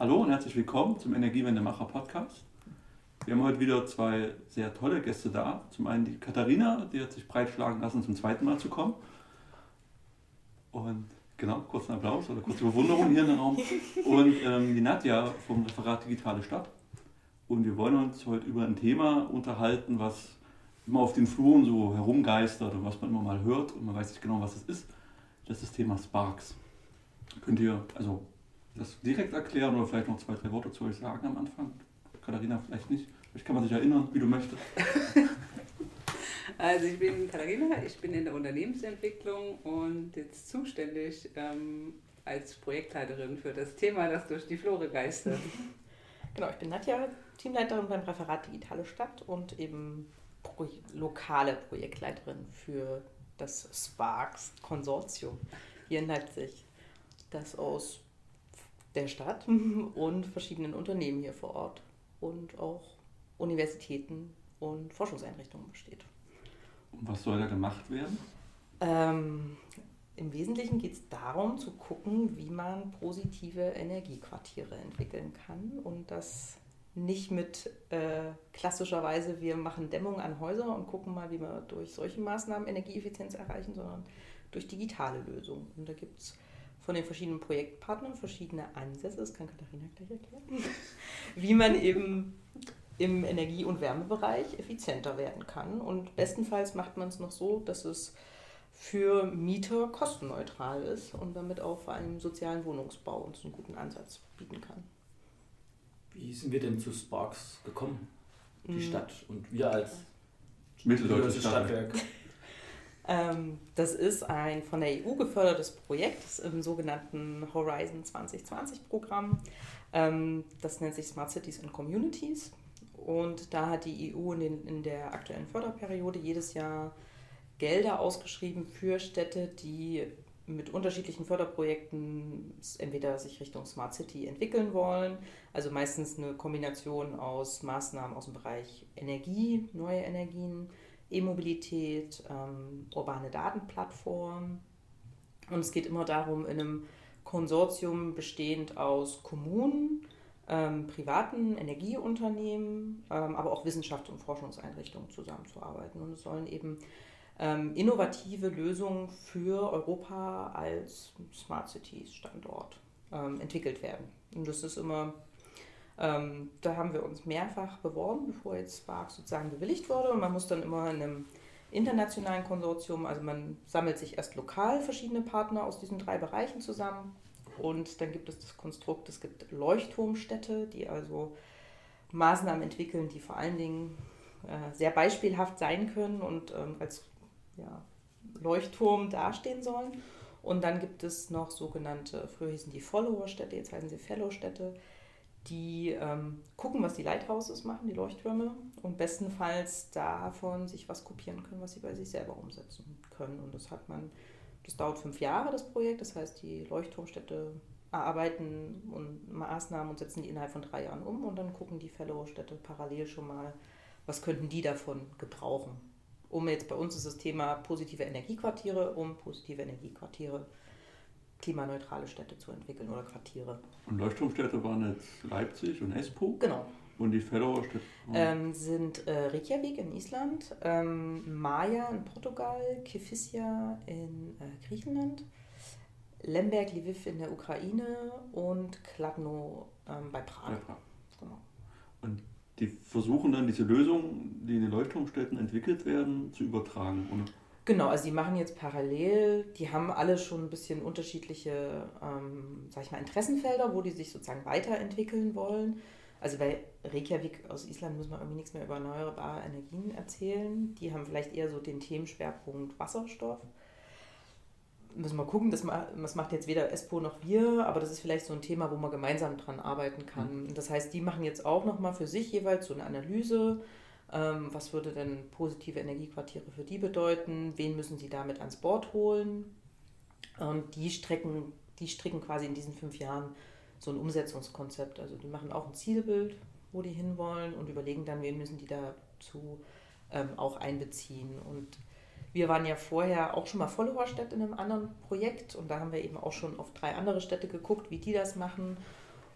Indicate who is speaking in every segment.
Speaker 1: Hallo und herzlich willkommen zum Energiewendemacher Podcast. Wir haben heute wieder zwei sehr tolle Gäste da. Zum einen die Katharina, die hat sich breitschlagen lassen, zum zweiten Mal zu kommen. Und genau, kurzen Applaus oder kurze Bewunderung hier in den Raum. Und ähm, die Nadja vom Referat Digitale Stadt. Und wir wollen uns heute über ein Thema unterhalten, was immer auf den Fluren so herumgeistert und was man immer mal hört und man weiß nicht genau, was es ist. Das ist das Thema Sparks. Könnt ihr also das direkt erklären oder vielleicht noch zwei, drei Worte zu euch sagen am Anfang? Katharina vielleicht nicht. Vielleicht kann man sich erinnern, wie du möchtest.
Speaker 2: Also ich bin Katharina, ich bin in der Unternehmensentwicklung und jetzt zuständig ähm, als Projektleiterin für das Thema, das durch die Flore geistert.
Speaker 3: Genau, ich bin Nadja, Teamleiterin beim Referat Digitale Stadt und eben pro lokale Projektleiterin für das Sparks-Konsortium hier in Leipzig, das aus der Stadt und verschiedenen Unternehmen hier vor Ort und auch Universitäten und Forschungseinrichtungen besteht.
Speaker 1: Und was soll da gemacht werden?
Speaker 3: Ähm, Im Wesentlichen geht es darum, zu gucken, wie man positive Energiequartiere entwickeln kann und das nicht mit äh, klassischerweise, wir machen Dämmung an Häuser und gucken mal, wie wir durch solche Maßnahmen Energieeffizienz erreichen, sondern durch digitale Lösungen. Und da gibt es von den verschiedenen Projektpartnern verschiedene Ansätze, das kann Katharina gleich erklären, wie man eben im Energie- und Wärmebereich effizienter werden kann. Und bestenfalls macht man es noch so, dass es für Mieter kostenneutral ist und damit auch vor allem im sozialen Wohnungsbau uns einen guten Ansatz bieten kann.
Speaker 4: Wie sind wir denn zu Sparks gekommen? Die mhm. Stadt und wir als
Speaker 1: Mitteldeutsches Stadtwerk.
Speaker 3: Ähm, das ist ein von der EU gefördertes Projekt im sogenannten Horizon 2020 Programm. Ähm, das nennt sich Smart Cities and Communities. Und da hat die EU in, den, in der aktuellen Förderperiode jedes Jahr Gelder ausgeschrieben für Städte, die mit unterschiedlichen Förderprojekten entweder sich Richtung Smart City entwickeln wollen, also meistens eine Kombination aus Maßnahmen aus dem Bereich Energie, neue Energien, E-Mobilität, ähm, urbane Datenplattformen. Und es geht immer darum, in einem Konsortium bestehend aus Kommunen, ähm, privaten Energieunternehmen, ähm, aber auch Wissenschafts- und Forschungseinrichtungen zusammenzuarbeiten. Und es sollen eben ähm, innovative Lösungen für Europa als Smart Cities Standort ähm, entwickelt werden. Und das ist immer ähm, da haben wir uns mehrfach beworben, bevor jetzt Spark sozusagen bewilligt wurde. Und man muss dann immer in einem internationalen Konsortium, also man sammelt sich erst lokal verschiedene Partner aus diesen drei Bereichen zusammen. Und dann gibt es das Konstrukt, es gibt Leuchtturmstädte, die also Maßnahmen entwickeln, die vor allen Dingen äh, sehr beispielhaft sein können und ähm, als ja, Leuchtturm dastehen sollen. Und dann gibt es noch sogenannte, früher hießen die Follower-Städte, jetzt heißen sie Fellow-Städte die ähm, gucken, was die Lighthouses machen, die Leuchttürme, und bestenfalls davon sich was kopieren können, was sie bei sich selber umsetzen können. Und das hat man, das dauert fünf Jahre, das Projekt. Das heißt, die Leuchtturmstädte erarbeiten und Maßnahmen und setzen die innerhalb von drei Jahren um und dann gucken die Fellow-Städte parallel schon mal, was könnten die davon gebrauchen. Um jetzt bei uns ist das Thema positive Energiequartiere, um positive Energiequartiere klimaneutrale Städte zu entwickeln oder Quartiere.
Speaker 1: Und Leuchtturmstädte waren jetzt Leipzig und Espoo?
Speaker 3: Genau.
Speaker 1: Und die Fellower-Städte?
Speaker 3: Ähm, sind äh, Reykjavik in Island, ähm, Maya in Portugal, Kifissia in äh, Griechenland, Lemberg, Lviv in der Ukraine und Kladno ähm, bei Prag. Ja,
Speaker 1: genau. Und die versuchen dann diese Lösungen, die in den Leuchtturmstädten entwickelt werden, zu übertragen. Oder?
Speaker 3: Genau, also die machen jetzt parallel, die haben alle schon ein bisschen unterschiedliche, ähm, sag ich mal, Interessenfelder, wo die sich sozusagen weiterentwickeln wollen. Also bei Reykjavik aus Island muss man irgendwie nichts mehr über erneuerbare Energien erzählen. Die haben vielleicht eher so den Themenschwerpunkt Wasserstoff. Müssen wir gucken, das, das macht jetzt weder ESPO noch wir, aber das ist vielleicht so ein Thema, wo man gemeinsam dran arbeiten kann. Mhm. Das heißt, die machen jetzt auch nochmal für sich jeweils so eine Analyse was würde denn positive Energiequartiere für die bedeuten? Wen müssen sie damit ans Board holen? Und die strecken, die stricken quasi in diesen fünf Jahren so ein Umsetzungskonzept. Also die machen auch ein Zielbild, wo die hinwollen und überlegen dann, wen müssen die dazu ähm, auch einbeziehen. Und wir waren ja vorher auch schon mal Followerstadt in einem anderen Projekt und da haben wir eben auch schon auf drei andere Städte geguckt, wie die das machen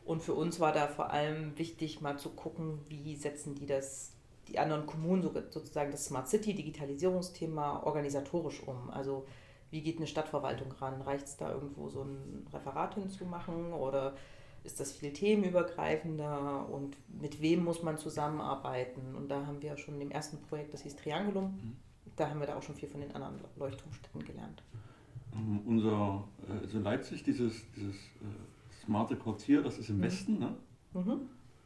Speaker 3: Und für uns war da vor allem wichtig, mal zu gucken, wie setzen die das, die anderen Kommunen sozusagen das Smart City, Digitalisierungsthema organisatorisch um. Also wie geht eine Stadtverwaltung ran? Reicht es da irgendwo so ein Referat hinzumachen oder ist das viel themenübergreifender und mit wem muss man zusammenarbeiten? Und da haben wir schon in dem ersten Projekt, das hieß Triangulum, mhm. da haben wir da auch schon viel von den anderen Leuchtturmstädten gelernt.
Speaker 1: Um, unser, also Leipzig, dieses, dieses äh, smarte Quartier, das ist im mhm. Westen, ne? Mhm.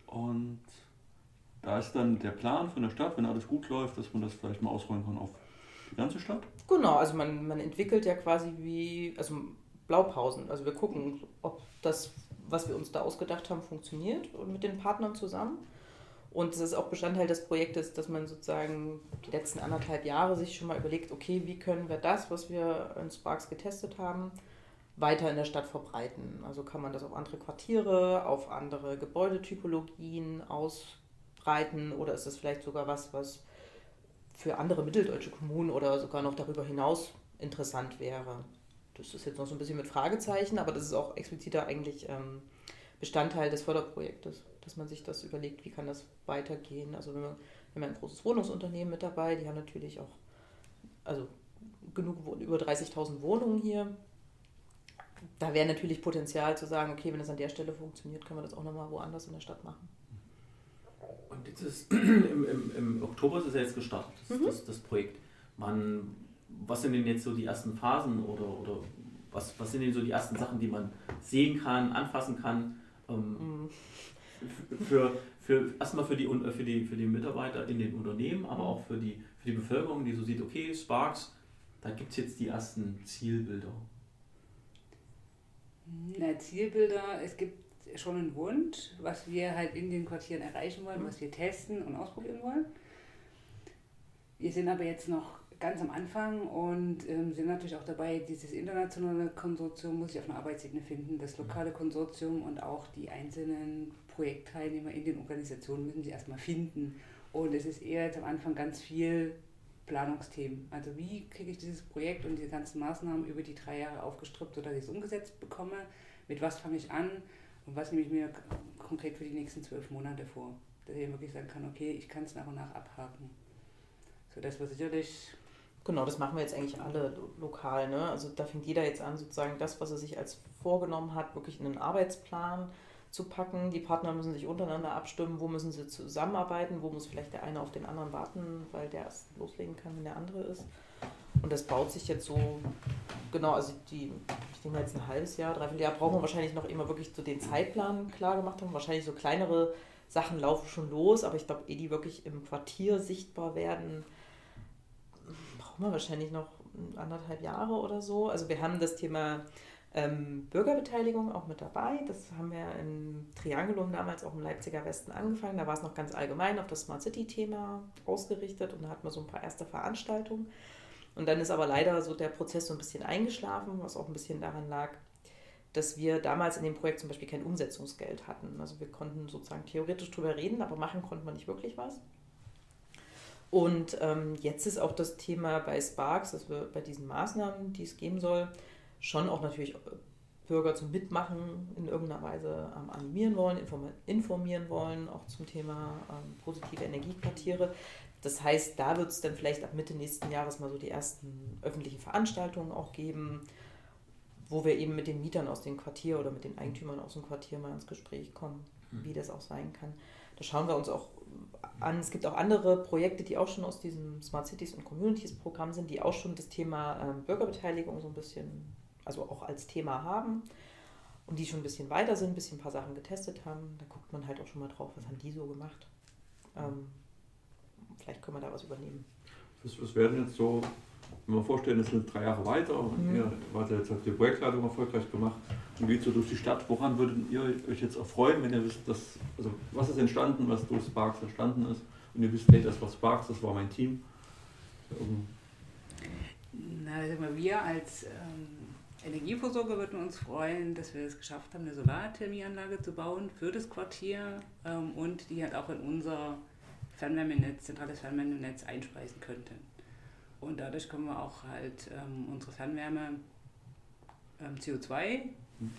Speaker 1: Und da ist dann der Plan von der Stadt, wenn alles gut läuft, dass man das vielleicht mal ausrollen kann auf die ganze Stadt?
Speaker 3: Genau, also man, man entwickelt ja quasi wie, also Blaupausen. Also wir gucken, ob das, was wir uns da ausgedacht haben, funktioniert und mit den Partnern zusammen. Und es ist auch Bestandteil des Projektes, dass man sozusagen die letzten anderthalb Jahre sich schon mal überlegt, okay, wie können wir das, was wir in Sparks getestet haben, weiter in der Stadt verbreiten. Also kann man das auf andere Quartiere, auf andere Gebäudetypologien ausbreiten oder ist das vielleicht sogar was, was für andere mitteldeutsche Kommunen oder sogar noch darüber hinaus interessant wäre. Das ist jetzt noch so ein bisschen mit Fragezeichen, aber das ist auch expliziter eigentlich ähm, Bestandteil des Förderprojektes, dass man sich das überlegt, wie kann das weitergehen. Also wir, wir haben ein großes Wohnungsunternehmen mit dabei, die haben natürlich auch also genug über 30.000 Wohnungen hier. Da wäre natürlich Potenzial zu sagen, okay, wenn es an der Stelle funktioniert, können wir das auch nochmal woanders in der Stadt machen.
Speaker 4: Und jetzt ist im, im, im Oktober ist es ja jetzt gestartet, das, mhm. das, das, Projekt. Man, was sind denn jetzt so die ersten Phasen oder, oder was, was sind denn so die ersten Sachen, die man sehen kann, anfassen kann? Ähm, mhm. für, für, erstmal für die, für, die, für die Mitarbeiter in den Unternehmen, aber auch für die, für die Bevölkerung, die so sieht, okay, Sparks, da gibt es jetzt die ersten Zielbilder.
Speaker 2: Na, Zielbilder, es gibt schon ein Wunsch, was wir halt in den Quartieren erreichen wollen, was wir testen und ausprobieren wollen. Wir sind aber jetzt noch ganz am Anfang und ähm, sind natürlich auch dabei, dieses internationale Konsortium muss sich auf einer Arbeitsebene finden, das lokale Konsortium und auch die einzelnen Projektteilnehmer in den Organisationen müssen sie erstmal finden. Und es ist eher jetzt am Anfang ganz viel Planungsthemen. Also wie kriege ich dieses Projekt und diese ganzen Maßnahmen über die drei Jahre aufgestrippt, sodass ich es umgesetzt bekomme? Mit was fange ich an? Und was nehme ich mir konkret für die nächsten zwölf Monate vor? Dass ich wirklich sagen kann, okay, ich kann es nach und nach abhaken. So, das war sicherlich.
Speaker 3: Genau, das machen wir jetzt eigentlich alle lokal. Ne? Also da fängt jeder jetzt an, sozusagen das, was er sich als vorgenommen hat, wirklich in einen Arbeitsplan zu packen. Die Partner müssen sich untereinander abstimmen, wo müssen sie zusammenarbeiten, wo muss vielleicht der eine auf den anderen warten, weil der erst loslegen kann, wenn der andere ist. Und das baut sich jetzt so, genau, also die, ich denke mal jetzt ein halbes Jahr, dreiviertel Jahr brauchen wir wahrscheinlich noch immer wirklich so den Zeitplan klar gemacht haben. Wahrscheinlich so kleinere Sachen laufen schon los, aber ich glaube, ehe die wirklich im Quartier sichtbar werden, brauchen wir wahrscheinlich noch anderthalb Jahre oder so. Also wir haben das Thema ähm, Bürgerbeteiligung auch mit dabei. Das haben wir im Triangulum damals auch im Leipziger Westen angefangen. Da war es noch ganz allgemein auf das Smart City-Thema ausgerichtet und da hatten wir so ein paar erste Veranstaltungen. Und dann ist aber leider so der Prozess so ein bisschen eingeschlafen, was auch ein bisschen daran lag, dass wir damals in dem Projekt zum Beispiel kein Umsetzungsgeld hatten. Also wir konnten sozusagen theoretisch drüber reden, aber machen konnten wir nicht wirklich was. Und ähm, jetzt ist auch das Thema bei Sparks, dass wir bei diesen Maßnahmen, die es geben soll, schon auch natürlich Bürger zum Mitmachen in irgendeiner Weise ähm, animieren wollen, informieren wollen, auch zum Thema ähm, positive Energiequartiere. Das heißt, da wird es dann vielleicht ab Mitte nächsten Jahres mal so die ersten öffentlichen Veranstaltungen auch geben, wo wir eben mit den Mietern aus dem Quartier oder mit den Eigentümern aus dem Quartier mal ins Gespräch kommen, mhm. wie das auch sein kann. Da schauen wir uns auch an. Es gibt auch andere Projekte, die auch schon aus diesem Smart Cities und Communities Programm sind, die auch schon das Thema ähm, Bürgerbeteiligung so ein bisschen, also auch als Thema haben und die schon ein bisschen weiter sind, ein bisschen ein paar Sachen getestet haben. Da guckt man halt auch schon mal drauf, was haben die so gemacht. Ähm, vielleicht können wir da was übernehmen.
Speaker 1: Was, was werden jetzt so, wenn wir vorstellen, es sind drei Jahre weiter und mhm. ihr wart jetzt habt die Projektleitung erfolgreich gemacht und geht so durch die Stadt. Woran würdet ihr euch jetzt erfreuen, wenn ihr wisst, dass, also was ist entstanden, was durch Sparks entstanden ist und ihr wisst, hey, das war Sparks, das war mein Team.
Speaker 2: Um Na, wir als ähm, Energieversorger würden uns freuen, dass wir es geschafft haben, eine Solarthermieanlage zu bauen für das Quartier ähm, und die halt auch in unser Fernwärmenetz, zentrales Fernwärmenetz einspeisen könnten. Und dadurch können wir auch halt ähm, unsere Fernwärme ähm, CO2,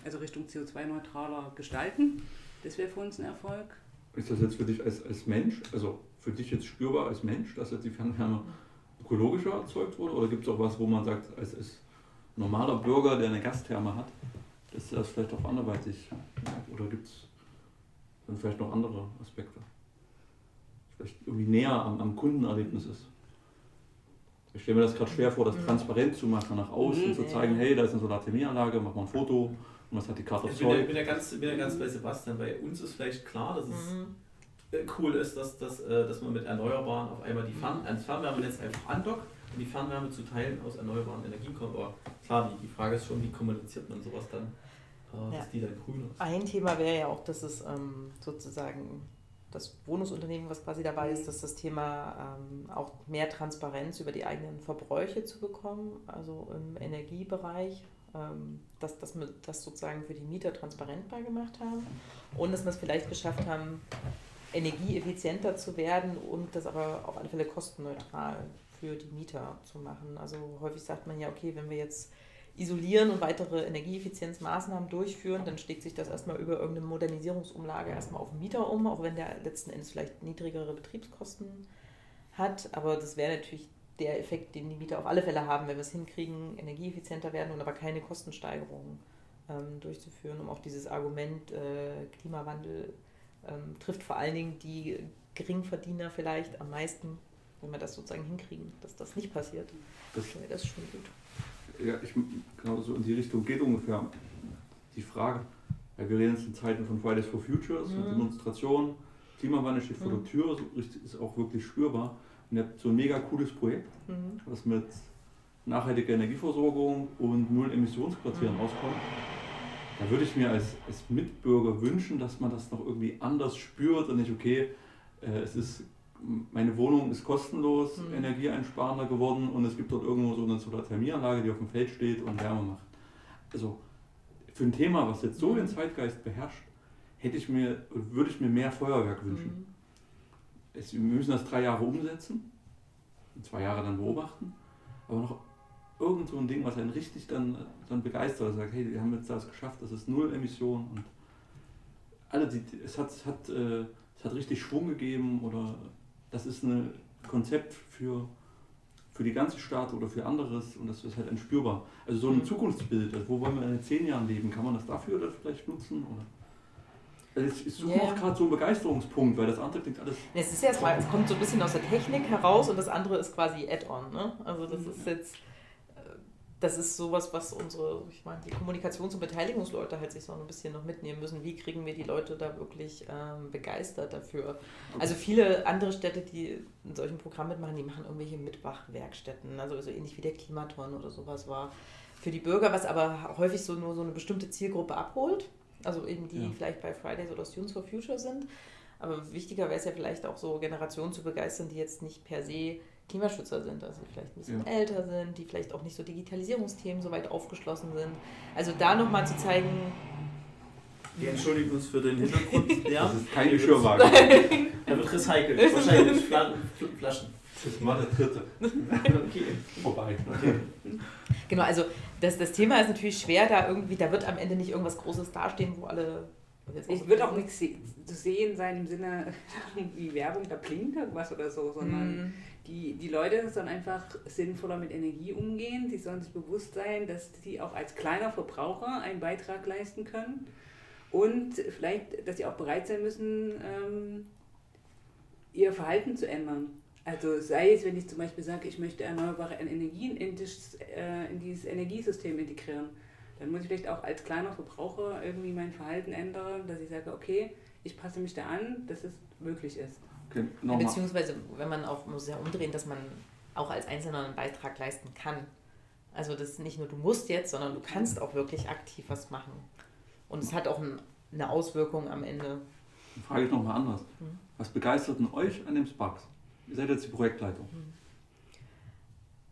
Speaker 2: also Richtung CO2-neutraler gestalten. Das wäre für uns ein Erfolg.
Speaker 1: Ist das jetzt für dich als, als Mensch, also für dich jetzt spürbar als Mensch, dass jetzt die Fernwärme ökologischer erzeugt wurde? Oder gibt es auch was, wo man sagt, als, als normaler Bürger, der eine Gastherme hat, dass das vielleicht auch anderweitig Oder gibt es dann vielleicht noch andere Aspekte? Vielleicht irgendwie näher am, am Kundenerlebnis ist. Ich stelle mir das gerade schwer vor, das mhm. transparent zu machen, nach außen mhm, zu zeigen, hey, da ist eine Solarthermieanlage, mach mal ein Foto und was hat die Karte
Speaker 4: Ich bin ja, bin ja ganz, bin ja ganz bei Sebastian, bei uns ist vielleicht klar, dass es mhm. Äh, cool ist, dass, dass, äh, dass man mit Erneuerbaren auf einmal die Fern ans Fernwärmenetz einfach andockt die Fernwärme zu teilen aus erneuerbaren Energien kommt. Aber klar, die, die Frage ist schon, wie kommuniziert man sowas dann, äh, dass die dann grün ist.
Speaker 3: Ein Thema wäre ja auch, dass es ähm, sozusagen das Wohnungsunternehmen, was quasi dabei ist, dass das Thema ähm, auch mehr Transparenz über die eigenen Verbräuche zu bekommen, also im Energiebereich, ähm, dass, dass wir das sozusagen für die Mieter transparentbar gemacht haben und dass wir es vielleicht geschafft haben, energieeffizienter zu werden und das aber auf alle Fälle kostenneutral für die Mieter zu machen. Also häufig sagt man ja, okay, wenn wir jetzt isolieren und weitere Energieeffizienzmaßnahmen durchführen, dann schlägt sich das erstmal über irgendeine Modernisierungsumlage erstmal auf den Mieter um, auch wenn der letzten Endes vielleicht niedrigere Betriebskosten hat. Aber das wäre natürlich der Effekt, den die Mieter auf alle Fälle haben, wenn wir es hinkriegen, energieeffizienter werden und aber keine Kostensteigerungen ähm, durchzuführen, um auch dieses Argument äh, Klimawandel ähm, trifft vor allen Dingen die Geringverdiener vielleicht am meisten, wenn wir das sozusagen hinkriegen, dass das nicht passiert. Das, das ist schon gut.
Speaker 1: Ja, ich, genau so in die Richtung geht ungefähr die Frage. Ja, wir reden jetzt in Zeiten von Fridays for Futures, mhm. Demonstrationen, Klimawandel steht vor mhm. der Tür, ist auch wirklich spürbar. Und ihr habt so ein mega cooles Projekt, mhm. was mit nachhaltiger Energieversorgung und null Emissionsquartieren mhm. rauskommt da würde ich mir als, als Mitbürger wünschen, dass man das noch irgendwie anders spürt und nicht, okay, äh, es ist, meine Wohnung ist kostenlos, mhm. energieeinsparender geworden und es gibt dort irgendwo so eine Solarthermieanlage, die auf dem Feld steht und Wärme macht. Also für ein Thema, was jetzt so mhm. den Zeitgeist beherrscht, hätte ich mir, würde ich mir mehr Feuerwerk wünschen. Mhm. Es, wir müssen das drei Jahre umsetzen, zwei Jahre dann beobachten, aber noch irgend so ein Ding, was einen richtig dann, dann begeistert und sagt, hey, wir haben jetzt das geschafft, das ist null Emission und alle, die, es, hat, es, hat, äh, es hat richtig Schwung gegeben oder das ist ein Konzept für, für die ganze Stadt oder für anderes und das ist halt entspürbar. Also so ein mhm. Zukunftsbild, also wo wollen wir in zehn Jahren leben, kann man das dafür oder vielleicht nutzen? Oder? Also ich suche yeah. gerade so einen Begeisterungspunkt, weil das andere klingt alles.
Speaker 3: Es ist erstmal, es kommt so ein bisschen aus der Technik heraus und das andere ist quasi Add-on. Ne? Also das mhm. ist jetzt das ist sowas, was unsere, ich meine, die Kommunikations- und Beteiligungsleute halt sich so ein bisschen noch mitnehmen müssen. Wie kriegen wir die Leute da wirklich ähm, begeistert dafür? Also viele andere Städte, die in solchen Programmen mitmachen, die machen irgendwelche Mitmachwerkstätten, also so ähnlich wie der Klimaton oder sowas war. Für die Bürger, was aber häufig so nur so eine bestimmte Zielgruppe abholt, also eben die ja. vielleicht bei Fridays oder Students for Future sind. Aber wichtiger wäre es ja vielleicht auch so Generationen zu begeistern, die jetzt nicht per se Klimaschützer sind, also die vielleicht ein bisschen ja. älter sind, die vielleicht auch nicht so Digitalisierungsthemen so weit aufgeschlossen sind. Also da nochmal zu zeigen.
Speaker 4: Wir entschuldigen uns für den Hintergrund.
Speaker 1: Ja, das ist kein Geschirrwagen.
Speaker 4: er wird recycelt. Wahrscheinlich Flaschen.
Speaker 1: Das ist mal der dritte. okay. Vorbei. Okay.
Speaker 3: Genau, also das, das Thema ist natürlich schwer, da irgendwie, da wird am Ende nicht irgendwas Großes dastehen, wo alle
Speaker 2: es wird auch nichts zu sehen sein im Sinne wie Werbung, da blinkt irgendwas oder so, sondern mm die, die Leute sollen einfach sinnvoller mit Energie umgehen. Sie sollen sich bewusst sein, dass sie auch als kleiner Verbraucher einen Beitrag leisten können. Und vielleicht, dass sie auch bereit sein müssen, ähm, ihr Verhalten zu ändern. Also sei es, wenn ich zum Beispiel sage, ich möchte erneuerbare Energien in, das, äh, in dieses Energiesystem integrieren, dann muss ich vielleicht auch als kleiner Verbraucher irgendwie mein Verhalten ändern, dass ich sage, okay, ich passe mich da an, dass es möglich ist.
Speaker 3: Okay, Beziehungsweise, wenn man auch, muss ja umdrehen, dass man auch als Einzelner einen Beitrag leisten kann. Also das ist nicht nur du musst jetzt, sondern du kannst auch wirklich aktiv was machen. Und es hat auch eine Auswirkung am Ende.
Speaker 1: Dann frage ich nochmal anders. Hm? Was begeistert denn euch an dem Sparks? Ihr seid jetzt die Projektleitung. Hm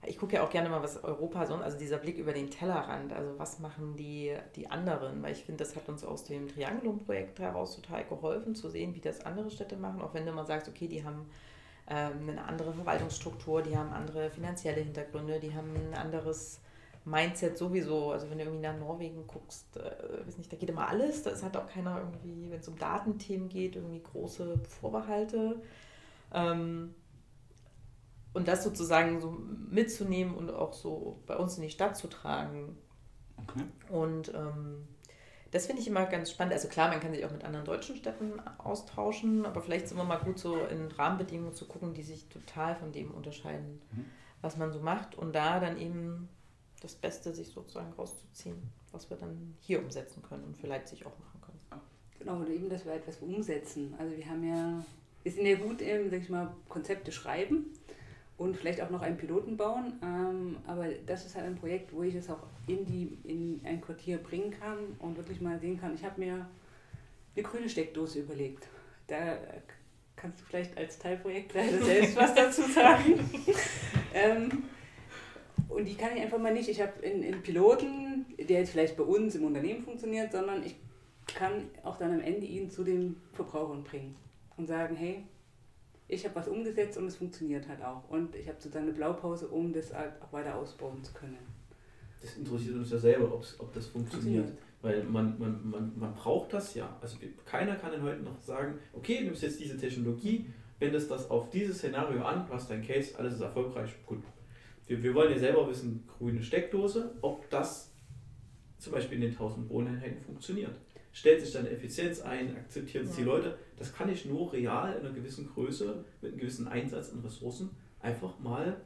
Speaker 3: ich gucke ja auch gerne mal, was Europa so, also dieser Blick über den Tellerrand, also was machen die, die anderen, weil ich finde, das hat uns aus dem Triangulum-Projekt heraus total geholfen, zu sehen, wie das andere Städte machen, auch wenn du mal sagst, okay, die haben ähm, eine andere Verwaltungsstruktur, die haben andere finanzielle Hintergründe, die haben ein anderes Mindset sowieso. Also wenn du irgendwie nach Norwegen guckst, äh, weiß nicht, da geht immer alles. Da hat auch keiner irgendwie, wenn es um Datenthemen geht, irgendwie große Vorbehalte. Ähm, und das sozusagen so mitzunehmen und auch so bei uns in die Stadt zu tragen. Okay. Und ähm, das finde ich immer ganz spannend. Also klar, man kann sich auch mit anderen deutschen Städten austauschen, aber vielleicht ist es immer mal gut, so in Rahmenbedingungen zu gucken, die sich total von dem unterscheiden, mhm. was man so macht. Und da dann eben das Beste sich sozusagen rauszuziehen, was wir dann hier umsetzen können und für Leipzig auch machen können.
Speaker 2: Genau, oder eben, dass wir etwas umsetzen. Also wir haben ja, wir sind ja gut im, sag ich mal, Konzepte schreiben und vielleicht auch noch einen Piloten bauen. Ähm, aber das ist halt ein Projekt, wo ich es auch in, die, in ein Quartier bringen kann und wirklich mal sehen kann. Ich habe mir eine grüne Steckdose überlegt. Da kannst du vielleicht als Teilprojektleiter selbst was dazu sagen. ähm, und die kann ich einfach mal nicht. Ich habe einen Piloten, der jetzt vielleicht bei uns im Unternehmen funktioniert, sondern ich kann auch dann am Ende ihn zu den Verbrauchern bringen und sagen, hey, ich habe was umgesetzt und es funktioniert halt auch. Und ich habe sozusagen eine Blaupause, um das halt auch weiter ausbauen zu können.
Speaker 4: Das interessiert uns ja selber, ob das funktioniert. funktioniert. Weil man, man, man, man braucht das ja. Also keiner kann dann heute noch sagen, okay, du nimmst jetzt diese Technologie, wendest das auf dieses Szenario an, du hast dein Case, alles ist erfolgreich, gut. Wir, wir wollen ja selber wissen, grüne Steckdose, ob das zum Beispiel in den 1000 Wohneinheiten funktioniert. Stellt sich dann Effizienz ein, akzeptieren es ja. die Leute. Das kann ich nur real in einer gewissen Größe, mit einem gewissen Einsatz an Ressourcen einfach mal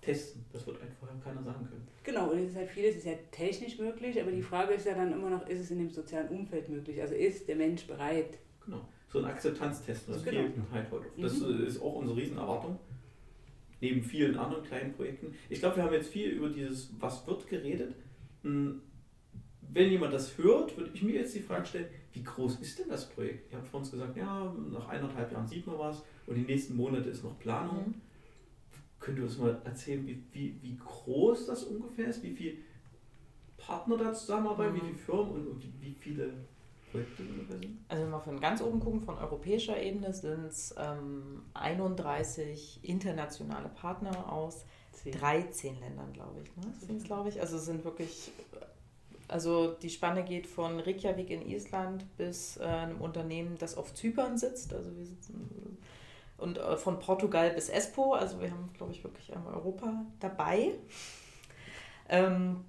Speaker 4: testen. Das wird einfach keiner sagen können.
Speaker 2: Genau, und es ist halt vieles ist ja technisch möglich, aber die Frage ist ja dann immer noch, ist es in dem sozialen Umfeld möglich? Also ist der Mensch bereit?
Speaker 4: Genau, so ein Akzeptanztest, das genau. fehlt halt heute. Das mhm. ist auch unsere Riesenerwartung neben vielen anderen kleinen Projekten. Ich glaube, wir haben jetzt viel über dieses Was wird geredet. Wenn jemand das hört, würde ich mir jetzt die Frage stellen, wie groß ist denn das Projekt? Ihr habt vor uns gesagt, ja, nach eineinhalb Jahren sieht man was und die nächsten Monate ist noch Planung. Mhm. Könnt ihr uns mal erzählen, wie, wie, wie groß das ungefähr ist, wie viele Partner da zusammenarbeiten, mhm. wie viele Firmen und wie, wie viele
Speaker 3: also wenn wir von ganz oben gucken, von europäischer Ebene sind es ähm, 31 internationale Partner aus 10. 13 Ländern, glaube ich. Ne? Sind glaube ich. Also sind wirklich, also die Spanne geht von Reykjavik in Island bis äh, einem Unternehmen, das auf Zypern sitzt. Also wir sitzen und äh, von Portugal bis Espoo. Also wir haben, glaube ich, wirklich einmal Europa dabei. Ähm,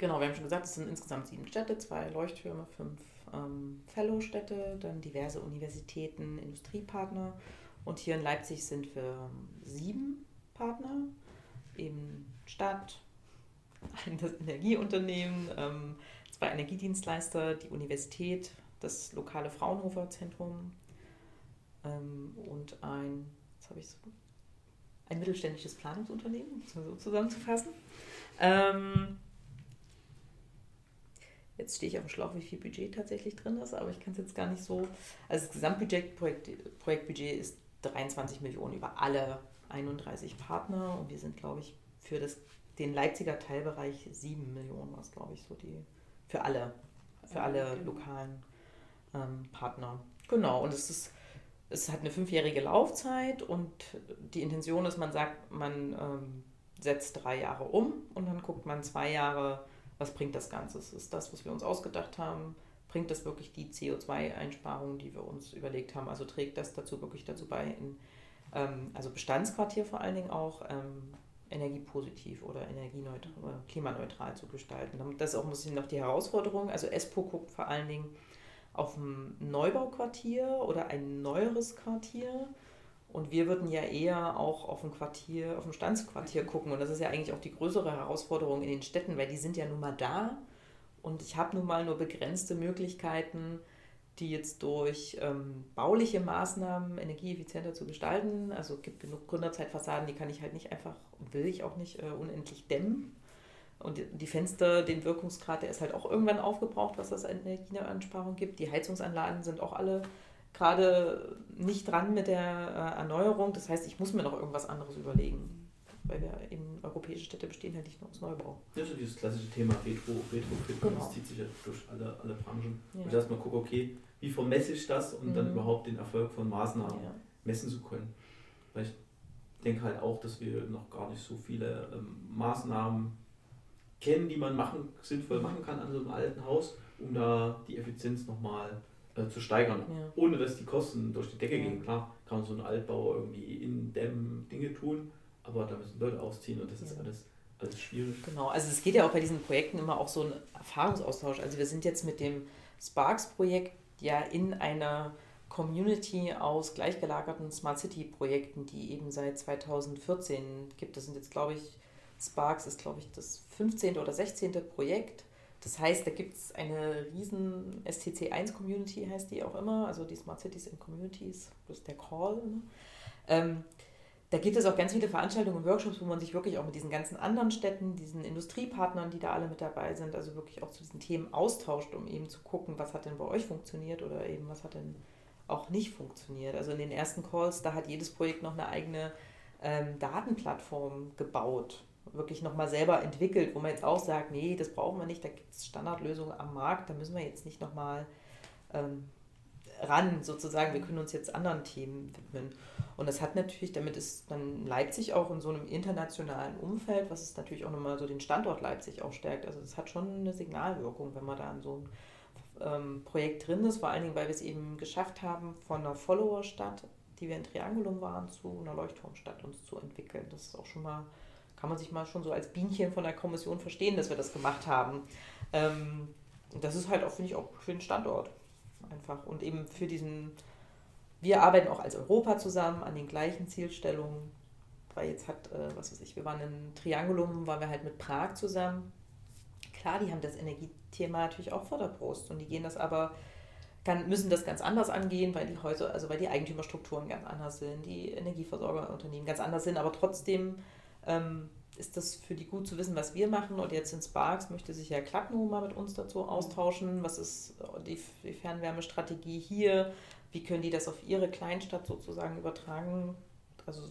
Speaker 3: Genau, wir haben schon gesagt, es sind insgesamt sieben Städte, zwei Leuchttürme, fünf ähm, Fellow-Städte, dann diverse Universitäten, Industriepartner. Und hier in Leipzig sind wir ähm, sieben Partner, eben Stadt, das Energieunternehmen, ähm, zwei Energiedienstleister, die Universität, das lokale Fraunhofer Zentrum ähm, und ein, habe ich so, ein mittelständisches Planungsunternehmen, um es so zusammenzufassen. Ähm, Jetzt stehe ich auf dem Schlauch, wie viel Budget tatsächlich drin ist, aber ich kann es jetzt gar nicht so. Also das Gesamtbudget, Projekt, Projektbudget ist 23 Millionen über alle 31 Partner und wir sind, glaube ich, für das, den Leipziger Teilbereich 7 Millionen, was glaube ich so die für alle, für alle genau. lokalen ähm, Partner. Genau, und es ist es hat eine fünfjährige Laufzeit und die Intention ist, man sagt, man ähm, setzt drei Jahre um und dann guckt man zwei Jahre was bringt das Ganze? Ist das, was wir uns ausgedacht haben? Bringt das wirklich die CO2-Einsparungen, die wir uns überlegt haben? Also trägt das dazu wirklich dazu bei, in, ähm, also Bestandsquartier vor allen Dingen auch ähm, energiepositiv oder energieneutral oder klimaneutral zu gestalten. Das ist auch ein bisschen noch die Herausforderung. Also ESPO guckt vor allen Dingen auf ein Neubauquartier oder ein neueres Quartier und wir würden ja eher auch auf ein Quartier, auf ein Standsquartier gucken. Und das ist ja eigentlich auch die größere Herausforderung in den Städten, weil die sind ja nun mal da. Und ich habe nun mal nur begrenzte Möglichkeiten, die jetzt durch ähm, bauliche Maßnahmen energieeffizienter zu gestalten. Also es gibt genug Gründerzeitfassaden, die kann ich halt nicht einfach, will ich auch nicht äh, unendlich dämmen. Und die Fenster, den Wirkungsgrad, der ist halt auch irgendwann aufgebraucht, was das an Energieansparung gibt. Die Heizungsanlagen sind auch alle gerade nicht dran mit der äh, Erneuerung. Das heißt, ich muss mir noch irgendwas anderes überlegen. Weil wir in europäische Städte bestehen halt nicht nur aus Neubau.
Speaker 4: Ja, so dieses klassische Thema Retro, Retrofit, genau. das zieht sich ja durch alle, alle Branchen. Ja. Und erstmal gucke, okay, wie vermesse ich das, um mhm. dann überhaupt den Erfolg von Maßnahmen ja. messen zu können. Weil ich denke halt auch, dass wir noch gar nicht so viele ähm, Maßnahmen kennen, die man machen, sinnvoll machen kann an so einem alten Haus, um da die Effizienz nochmal äh, zu steigern, ja. ohne dass die Kosten durch die Decke ja. gehen. Klar kann man so einen Altbau irgendwie in Dämmen Dinge tun, aber da müssen Leute ausziehen und das ist alles, alles schwierig.
Speaker 3: Genau, also es geht ja auch bei diesen Projekten immer auch so ein Erfahrungsaustausch. Also wir sind jetzt mit dem Sparks-Projekt ja in einer Community aus gleichgelagerten Smart City-Projekten, die eben seit 2014 gibt. Das sind jetzt, glaube ich, Sparks ist, glaube ich, das 15. oder 16. Projekt. Das heißt, da gibt es eine riesen STC1-Community, heißt die auch immer, also die Smart Cities in Communities, ist der Call. Ne? Ähm, da gibt es auch ganz viele Veranstaltungen und Workshops, wo man sich wirklich auch mit diesen ganzen anderen Städten, diesen Industriepartnern, die da alle mit dabei sind, also wirklich auch zu diesen Themen austauscht, um eben zu gucken, was hat denn bei euch funktioniert oder eben was hat denn auch nicht funktioniert. Also in den ersten Calls, da hat jedes Projekt noch eine eigene ähm, Datenplattform gebaut, wirklich nochmal selber entwickelt, wo man jetzt auch sagt, nee, das brauchen wir nicht, da gibt es Standardlösungen am Markt, da müssen wir jetzt nicht nochmal ähm, ran, sozusagen, wir können uns jetzt anderen Themen widmen. Und das hat natürlich, damit ist dann Leipzig auch in so einem internationalen Umfeld, was es natürlich auch nochmal so den Standort Leipzig auch stärkt. Also das hat schon eine Signalwirkung, wenn man da in so ein ähm, Projekt drin ist, vor allen Dingen, weil wir es eben geschafft haben, von einer Follower-Stadt, die wir in Triangulum waren, zu einer Leuchtturmstadt uns zu entwickeln. Das ist auch schon mal, kann man sich mal schon so als Bienchen von der Kommission verstehen, dass wir das gemacht haben. Ähm, das ist halt auch, finde ich, auch für den Standort einfach. Und eben für diesen wir arbeiten auch als Europa zusammen an den gleichen Zielstellungen. Weil jetzt hat, äh, was weiß ich, wir waren in Triangulum, waren wir halt mit Prag zusammen. Klar, die haben das Energiethema natürlich auch vor der Brust und die gehen das aber, müssen das ganz anders angehen, weil die Häuser, also weil die Eigentümerstrukturen ganz anders sind, die Energieversorgerunternehmen ganz anders sind, aber trotzdem ähm, ist das für die gut zu wissen, was wir machen. Und jetzt in Sparks möchte sich ja Klackno mal mit uns dazu austauschen. Was ist die, die Fernwärmestrategie hier? wie können die das auf ihre Kleinstadt sozusagen übertragen? Also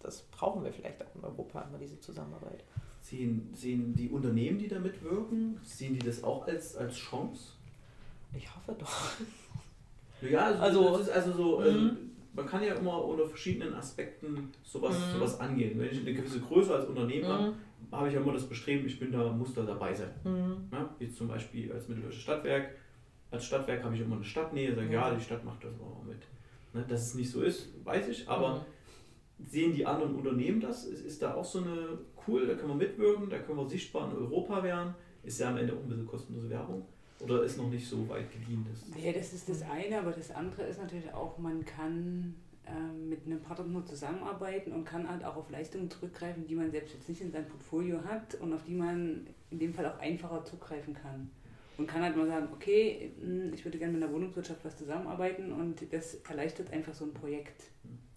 Speaker 3: das brauchen wir vielleicht auch in Europa immer, diese Zusammenarbeit.
Speaker 4: Sehen, sehen die Unternehmen, die da mitwirken, sehen die das auch als, als Chance?
Speaker 3: Ich hoffe doch.
Speaker 4: Ja, also, also, also so, also man kann ja immer unter verschiedenen Aspekten sowas, mhm. sowas angehen. Wenn ich eine gewisse Größe als Unternehmen mhm. habe, habe ich ja immer das Bestreben, ich bin da, muss da dabei sein. Mhm. Ja, wie zum Beispiel als Mitteldeutsche Stadtwerk als Stadtwerk habe ich immer eine Stadtnähe, sage, ja, die Stadt macht das auch mit. Ne, dass es nicht so ist, weiß ich, aber mhm. Sehen die anderen Unternehmen das? Ist, ist da auch so eine, cool, da können wir mitwirken, da können wir sichtbar in Europa werden, ist ja am Ende auch ein bisschen kostenlose Werbung. Oder ist noch nicht so weit gediehen?
Speaker 2: Das nee, das ist das eine, aber das andere ist natürlich auch, man kann ähm, mit einem Partner nur zusammenarbeiten und kann halt auch auf Leistungen zurückgreifen, die man selbst jetzt nicht in seinem Portfolio hat und auf die man in dem Fall auch einfacher zugreifen kann und kann halt mal sagen, okay, hm, ich würde gerne mit der Wohnungswirtschaft was zusammenarbeiten und das erleichtert einfach so ein Projekt.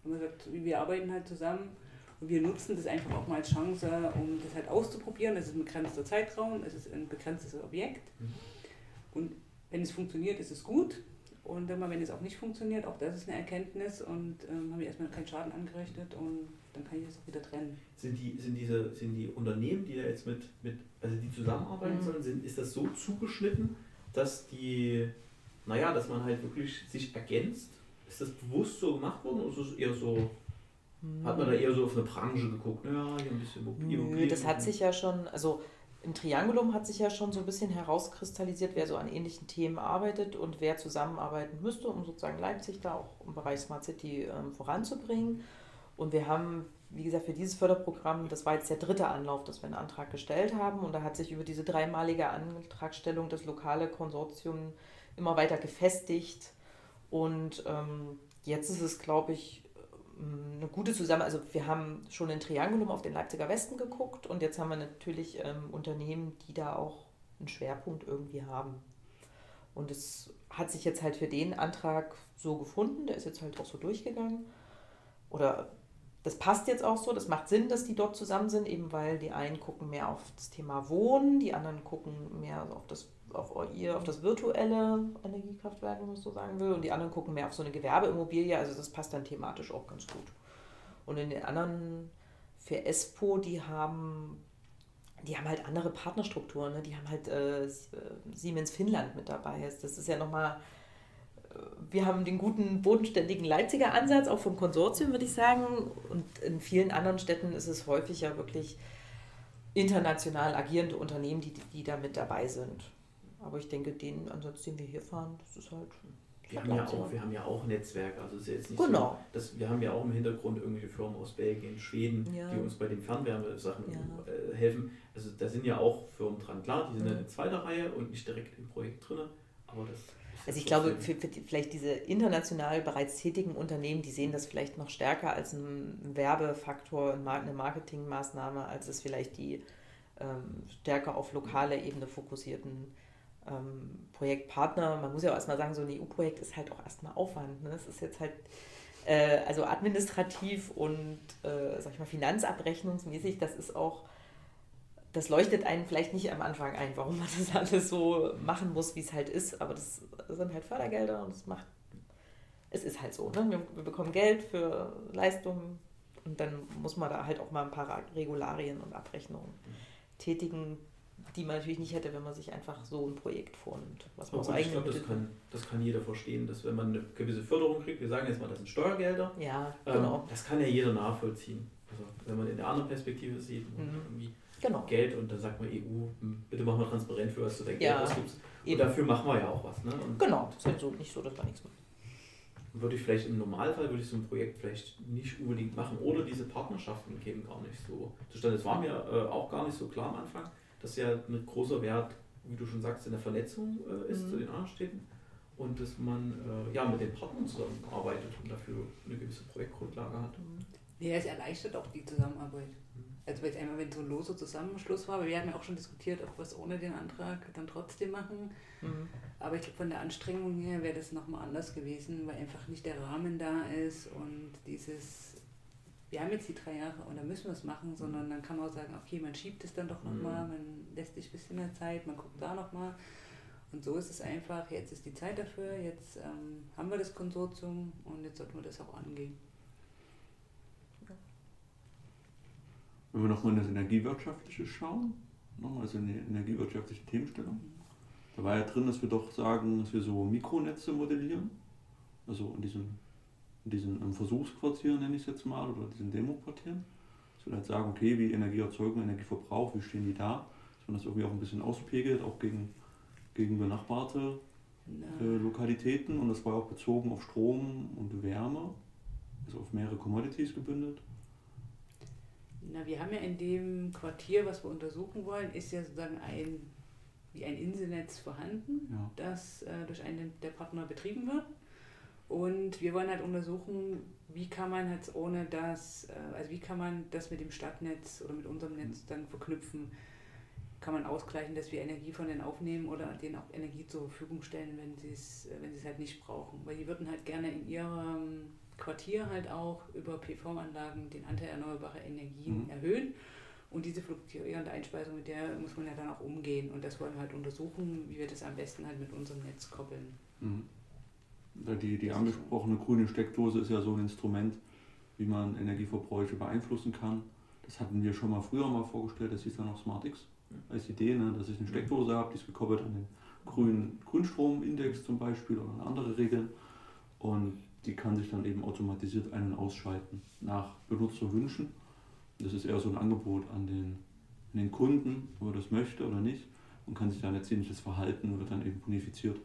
Speaker 2: Und man sagt, wir arbeiten halt zusammen und wir nutzen das einfach auch mal als Chance, um das halt auszuprobieren. Es ist ein begrenzter Zeitraum, es ist ein begrenztes Objekt. Und wenn es funktioniert, ist es gut. Und wenn, wenn es auch nicht funktioniert, auch das ist eine Erkenntnis und ähm, haben wir erstmal keinen Schaden angerichtet und dann kann ich das auch wieder trennen.
Speaker 4: Sind die, sind diese, sind die Unternehmen, die da jetzt mit, mit also die zusammenarbeiten mhm. sollen, sind, ist das so zugeschnitten, dass die, naja, dass man halt wirklich sich ergänzt? Ist das bewusst so gemacht worden oder ist es eher so, hat man da eher so auf eine Branche geguckt? Ja, hier ein bisschen
Speaker 3: Immobilien. Nö, das hat sich ja schon, also im Triangulum hat sich ja schon so ein bisschen herauskristallisiert, wer so an ähnlichen Themen arbeitet und wer zusammenarbeiten müsste, um sozusagen Leipzig da auch im Bereich Smart City ähm, voranzubringen. Und wir haben, wie gesagt, für dieses Förderprogramm, das war jetzt der dritte Anlauf, dass wir einen Antrag gestellt haben. Und da hat sich über diese dreimalige Antragstellung das lokale Konsortium immer weiter gefestigt. Und ähm, jetzt ist es, glaube ich, eine gute Zusammenarbeit. Also wir haben schon in Triangulum auf den Leipziger Westen geguckt und jetzt haben wir natürlich ähm, Unternehmen, die da auch einen Schwerpunkt irgendwie haben. Und es hat sich jetzt halt für den Antrag so gefunden, der ist jetzt halt auch so durchgegangen. Oder das passt jetzt auch so, das macht Sinn, dass die dort zusammen sind, eben weil die einen gucken mehr auf das Thema Wohnen, die anderen gucken mehr auf das auf ihr, auf das virtuelle Energiekraftwerk, wenn man es so sagen will, und die anderen gucken mehr auf so eine Gewerbeimmobilie, also das passt dann thematisch auch ganz gut. Und in den anderen für ESPO, die haben, die haben halt andere Partnerstrukturen, ne? die haben halt äh, Siemens Finnland mit dabei. Das ist ja nochmal, äh, wir haben den guten bodenständigen Leipziger Ansatz, auch vom Konsortium, würde ich sagen. Und in vielen anderen Städten ist es häufig ja wirklich international agierende Unternehmen, die, die da mit dabei sind. Aber ich denke, den Ansatz, den wir hier fahren, das ist halt.
Speaker 4: Wir haben, ja auch, wir haben ja auch Netzwerke, also ist jetzt nicht
Speaker 3: genau.
Speaker 4: so, dass wir haben ja auch im Hintergrund irgendwelche Firmen aus Belgien, Schweden, ja. die uns bei den Fernwärmesachen ja. Äh, helfen. Also da sind ja auch Firmen dran. Klar, die sind mhm. in zweiter Reihe und nicht direkt im Projekt drin, aber das
Speaker 3: also ich glaube, für, für die, vielleicht diese international bereits tätigen Unternehmen, die sehen das vielleicht noch stärker als ein Werbefaktor, eine Marketingmaßnahme, als es vielleicht die ähm, stärker auf lokale Ebene fokussierten ähm, Projektpartner. Man muss ja auch erstmal sagen, so ein EU-Projekt ist halt auch erstmal Aufwand. Ne? Es ist jetzt halt äh, also administrativ und äh, sag ich mal finanzabrechnungsmäßig, das ist auch das leuchtet einen vielleicht nicht am Anfang ein, warum man das alles so machen muss, wie es halt ist. Aber das sind halt Fördergelder und es macht, es ist halt so. Ne? Wir, wir, bekommen Geld für Leistungen und dann muss man da halt auch mal ein paar Regularien und Abrechnungen tätigen, die man natürlich nicht hätte, wenn man sich einfach so ein Projekt vornimmt.
Speaker 4: Was man ich glaube, das kann, das kann jeder verstehen, dass wenn man eine gewisse Förderung kriegt, wir sagen jetzt mal, das sind Steuergelder,
Speaker 3: ja,
Speaker 4: genau. Ähm, das kann ja jeder nachvollziehen. Also wenn man in der anderen Perspektive sieht, mhm. irgendwie
Speaker 3: genau.
Speaker 4: Geld und dann sagt man EU, hm, bitte machen wir transparent für was du dein ja, Geld ausgibst. Und dafür machen wir ja auch was. Ne? Und
Speaker 3: genau, es ist halt so, nicht so, dass wir nichts machen.
Speaker 4: Würde ich vielleicht im Normalfall würde ich so ein Projekt vielleicht nicht unbedingt machen oder diese Partnerschaften kämen gar nicht so zustande. Es war mir äh, auch gar nicht so klar am Anfang, dass ja ein großer Wert, wie du schon sagst, in der Vernetzung äh, ist mhm. zu den anderen Städten und dass man äh, ja mit den Partnern zusammenarbeitet und dafür eine gewisse Projektgrundlage hat.
Speaker 2: Ja, es erleichtert auch die Zusammenarbeit. Also jetzt einmal, wenn so ein loser Zusammenschluss war, aber wir haben ja auch schon diskutiert, ob wir es ohne den Antrag dann trotzdem machen. Mhm. Aber ich glaube, von der Anstrengung her wäre das nochmal anders gewesen, weil einfach nicht der Rahmen da ist und dieses, wir haben jetzt die drei Jahre und dann müssen wir es machen, sondern dann kann man auch sagen, okay, man schiebt es dann doch nochmal, mhm. man lässt sich ein bisschen mehr Zeit, man guckt da nochmal. Und so ist es einfach, jetzt ist die Zeit dafür, jetzt ähm, haben wir das Konsortium und jetzt sollten wir das auch angehen.
Speaker 1: Wenn wir nochmal in das Energiewirtschaftliche schauen, nochmal also in die energiewirtschaftliche Themenstellung, da war ja drin, dass wir doch sagen, dass wir so Mikronetze modellieren, also in diesen, in diesen Versuchsquartieren nenne ich es jetzt mal, oder diesen Demoquartieren. Dass wir halt sagen, okay, wie Energieerzeugung, Energieverbrauch, wie stehen die da? Dass man das irgendwie auch ein bisschen auspegelt, auch gegen, gegen benachbarte äh, Lokalitäten. Und das war auch bezogen auf Strom und Wärme, also auf mehrere Commodities gebündelt.
Speaker 2: Na, wir haben ja in dem Quartier, was wir untersuchen wollen, ist ja sozusagen ein, wie ein Inselnetz vorhanden, ja. das äh, durch einen der Partner betrieben wird. Und wir wollen halt untersuchen, wie kann man jetzt ohne das, äh, also wie kann man das mit dem Stadtnetz oder mit unserem Netz dann verknüpfen? Kann man ausgleichen, dass wir Energie von denen aufnehmen oder denen auch Energie zur Verfügung stellen, wenn sie es, wenn sie es halt nicht brauchen? Weil die würden halt gerne in ihrem Quartier halt auch über PV-Anlagen den Anteil erneuerbarer Energien mhm. erhöhen. Und diese fluktuierende Einspeisung, mit der muss man ja dann auch umgehen. Und das wollen wir halt untersuchen, wie wir das am besten halt mit unserem Netz koppeln.
Speaker 1: Mhm. Die, die angesprochene grüne Steckdose ist ja so ein Instrument, wie man Energieverbräuche beeinflussen kann. Das hatten wir schon mal früher mal vorgestellt, das hieß dann auch SmartX als Idee, ne, dass ich eine Steckdose habe, die ist gekoppelt an den grünen Grünstromindex zum Beispiel oder an andere Regeln. Und die kann sich dann eben automatisiert ein- und ausschalten nach Benutzerwünschen. Das ist eher so ein Angebot an den, an den Kunden, ob er das möchte oder nicht und kann sich dann letztendlich das Verhalten wird dann eben bonifiziert.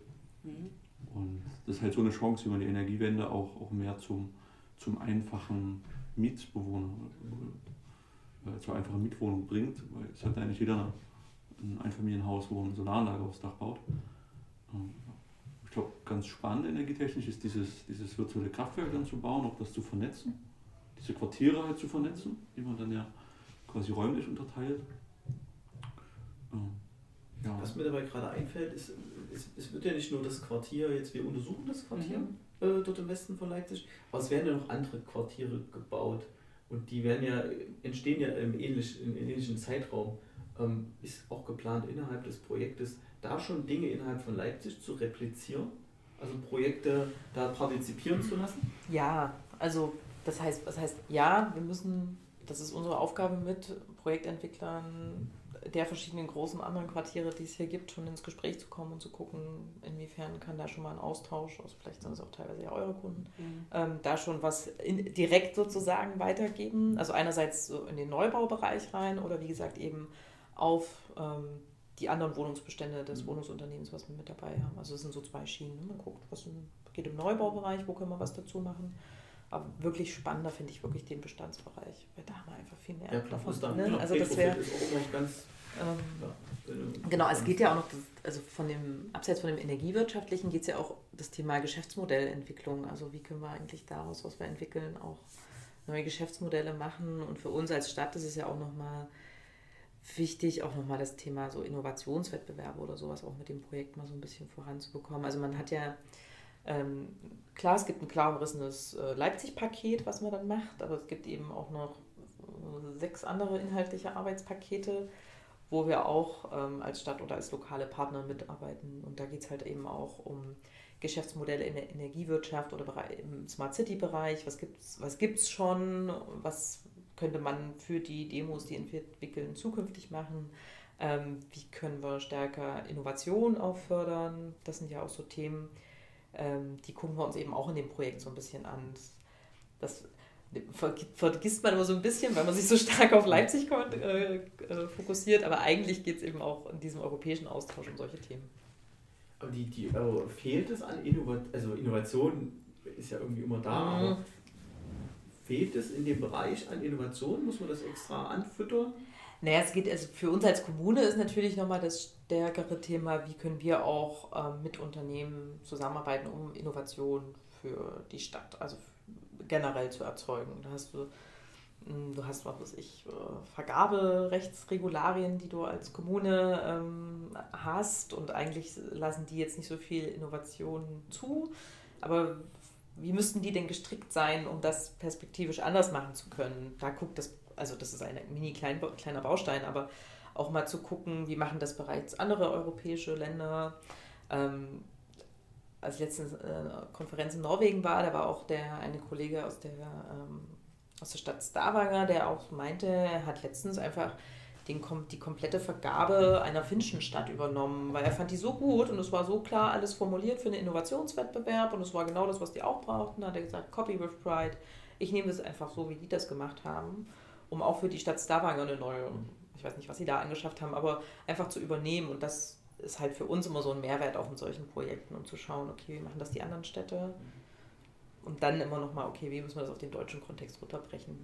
Speaker 1: Mhm. Und das ist halt so eine Chance, wie man die Energiewende auch, auch mehr zum, zum einfachen Mietbewohner, äh, zur einfachen Mietwohnung bringt, weil es hat eigentlich jeder ein Einfamilienhaus, wo eine Solaranlage aufs Dach baut. Ähm, ich glaube, ganz spannend energietechnisch ist dieses, dieses virtuelle Kraftwerk dann zu bauen, auch das zu vernetzen, diese Quartiere halt zu vernetzen, die man dann ja quasi räumlich unterteilt.
Speaker 4: Ähm, ja. Was mir dabei gerade einfällt, ist, es, es, wird ja nicht nur das Quartier, jetzt wir untersuchen das Quartier mhm. äh, dort im Westen von Leipzig, aber es werden ja noch andere Quartiere gebaut und die werden ja, entstehen ja im ähnlichen, im ähnlichen Zeitraum. Ähm, ist auch geplant innerhalb des Projektes da schon Dinge innerhalb von Leipzig zu replizieren? Also Projekte da partizipieren zu lassen?
Speaker 3: Ja, also das heißt, das heißt ja, wir müssen, das ist unsere Aufgabe mit Projektentwicklern der verschiedenen großen anderen Quartiere, die es hier gibt, schon ins Gespräch zu kommen und zu gucken, inwiefern kann da schon mal ein Austausch, also vielleicht sind es auch teilweise ja eure Kunden, mhm. ähm, da schon was in, direkt sozusagen weitergeben. Also einerseits so in den Neubaubereich rein oder wie gesagt eben auf ähm, die anderen Wohnungsbestände des mhm. Wohnungsunternehmens, was wir mit dabei haben. Also es sind so zwei Schienen. Man guckt, was geht im Neubaubereich, wo können wir was dazu machen. Aber wirklich spannender finde ich wirklich den Bestandsbereich, weil da haben wir einfach viel mehr
Speaker 4: ja, klar, davon. Dann, ne? Also das wäre ähm,
Speaker 3: ja, genau, es geht ja auch noch, also von dem, abseits von dem Energiewirtschaftlichen geht es ja auch das Thema Geschäftsmodellentwicklung. Also wie können wir eigentlich daraus, was wir entwickeln, auch neue Geschäftsmodelle machen. Und für uns als Stadt ist es ja auch nochmal wichtig, auch nochmal das Thema so Innovationswettbewerbe oder sowas auch mit dem Projekt mal so ein bisschen voranzubekommen. Also man hat ja ähm, klar, es gibt ein klar umrissenes äh, Leipzig-Paket, was man dann macht, aber es gibt eben auch noch äh, sechs andere inhaltliche Arbeitspakete, wo wir auch ähm, als Stadt oder als lokale Partner mitarbeiten. Und da geht es halt eben auch um Geschäftsmodelle in der Energiewirtschaft oder im Smart City-Bereich. Was gibt es was gibt's schon? Was könnte man für die Demos, die entwickeln, zukünftig machen? Ähm, wie können wir stärker Innovation auch fördern? Das sind ja auch so Themen, ähm, die gucken wir uns eben auch in dem Projekt so ein bisschen an. Das, vergisst man immer so ein bisschen, weil man sich so stark auf Leipzig äh, äh, fokussiert, aber eigentlich geht es eben auch in diesem europäischen Austausch um solche Themen.
Speaker 4: Aber die, die, also fehlt es an Innovation, also Innovation ist ja irgendwie immer da, mhm. aber fehlt es in dem Bereich an Innovation? Muss man das extra anfüttern?
Speaker 3: Naja, es geht, also für uns als Kommune ist natürlich nochmal das stärkere Thema, wie können wir auch ähm, mit Unternehmen zusammenarbeiten, um Innovation für die Stadt, also generell zu erzeugen. Da hast du, hm, du hast, was weiß ich, äh, Vergaberechtsregularien, die du als Kommune ähm, hast und eigentlich lassen die jetzt nicht so viel Innovation zu, aber wie müssten die denn gestrickt sein, um das perspektivisch anders machen zu können? Da guckt das also das ist ein mini klein, kleiner Baustein, aber auch mal zu gucken, wie machen das bereits andere europäische Länder. Ähm, als letzte äh, Konferenz in Norwegen war, da war auch der eine Kollege aus der, ähm, aus der Stadt Stavanger, der auch meinte, er hat letztens einfach den, die komplette Vergabe einer finnischen Stadt übernommen, weil er fand die so gut und es war so klar alles formuliert für einen Innovationswettbewerb und es war genau das, was die auch brauchten. Da hat er gesagt, Copy with Pride. Ich nehme das einfach so, wie die das gemacht haben um auch für die Stadt Stavanger eine neue, ich weiß nicht, was sie da angeschafft haben, aber einfach zu übernehmen. Und das ist halt für uns immer so ein Mehrwert auch in solchen Projekten, um zu schauen, okay, wie machen das die anderen Städte? Und dann immer nochmal, okay, wie müssen wir das auf den deutschen Kontext runterbrechen?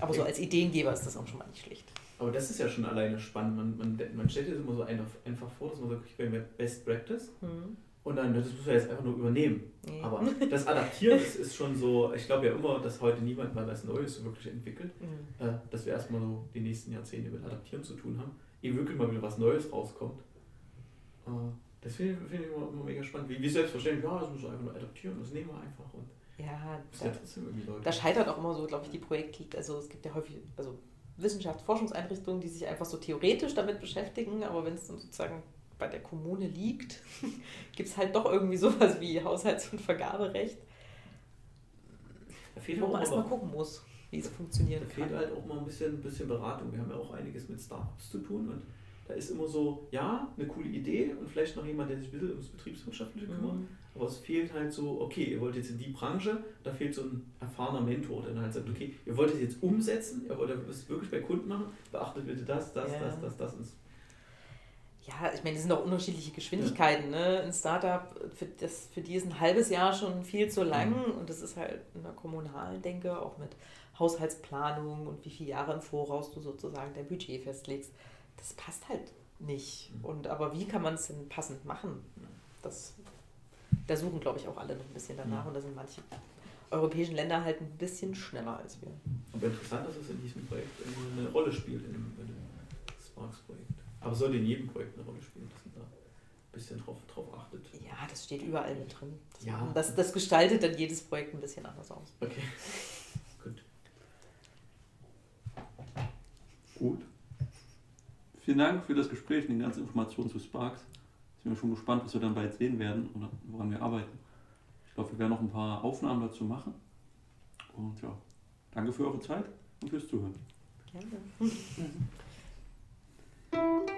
Speaker 3: Aber so als Ideengeber ist das auch schon mal nicht schlecht.
Speaker 4: Aber das ist ja schon alleine spannend. Man, man, man stellt sich immer so einfach, einfach vor, dass man sagt, okay, wir Best Practice, mhm. Und dann, das muss man jetzt einfach nur übernehmen. Ja. Aber das Adaptieren ist, ist schon so, ich glaube ja immer, dass heute niemand mal was Neues wirklich entwickelt. Mhm. Äh, dass wir erstmal so die nächsten Jahrzehnte mit Adaptieren zu tun haben. Ehe wirklich mal wieder was Neues rauskommt. Äh, das finde find ich immer, immer, mega spannend. Wie, wie selbstverständlich, ja, das muss man einfach nur adaptieren, das nehmen wir einfach. Und
Speaker 3: ja, da, ja da scheitert auch immer so, glaube ich, die Projekte. Also es gibt ja häufig, also Wissenschafts-, Forschungseinrichtungen, die sich einfach so theoretisch damit beschäftigen, aber wenn es dann sozusagen bei der Kommune liegt, gibt es halt doch irgendwie sowas wie Haushalts- und Vergaberecht.
Speaker 4: Fehlt wo man erstmal gucken muss, wie es funktioniert. Da fehlt halt auch mal ein bisschen, bisschen Beratung. Wir haben ja auch einiges mit Startups zu tun und da ist immer so, ja, eine coole Idee und vielleicht noch jemand, der sich ein bisschen ums Betriebswirtschaftliche kümmert. Mhm. Aber es fehlt halt so, okay, ihr wollt jetzt in die Branche, da fehlt so ein erfahrener Mentor, der dann halt sagt, okay, ihr wollt es jetzt umsetzen, ihr wollt es wirklich bei Kunden machen, beachtet bitte das, das, ja. das, das, das. Und
Speaker 3: ja, ich meine, die sind auch unterschiedliche Geschwindigkeiten. Ne? Ein Startup, für, das, für die ist ein halbes Jahr schon viel zu lang mhm. und das ist halt in der kommunalen Denke auch mit Haushaltsplanung und wie viele Jahre im Voraus du sozusagen dein Budget festlegst. Das passt halt nicht. Mhm. Und aber wie kann man es denn passend machen? Das, da suchen, glaube ich, auch alle noch ein bisschen danach mhm. und da sind manche europäischen Länder halt ein bisschen schneller als wir.
Speaker 4: Aber interessant, dass es in diesem Projekt eine Rolle spielt, in dem, in dem Sparks-Projekt. Aber sollte in jedem Projekt eine Rolle spielen, dass man da ein bisschen drauf, drauf achtet.
Speaker 3: Ja, das steht überall mit drin. Das, ja. das, das gestaltet dann jedes Projekt ein bisschen anders aus.
Speaker 4: Okay. Gut.
Speaker 1: Gut. Vielen Dank für das Gespräch und die ganze Information zu Sparks. Sind wir schon gespannt, was wir dann bald sehen werden oder woran wir arbeiten. Ich glaube, wir werden noch ein paar Aufnahmen dazu machen. Und ja, danke für eure Zeit und fürs Zuhören. Gerne.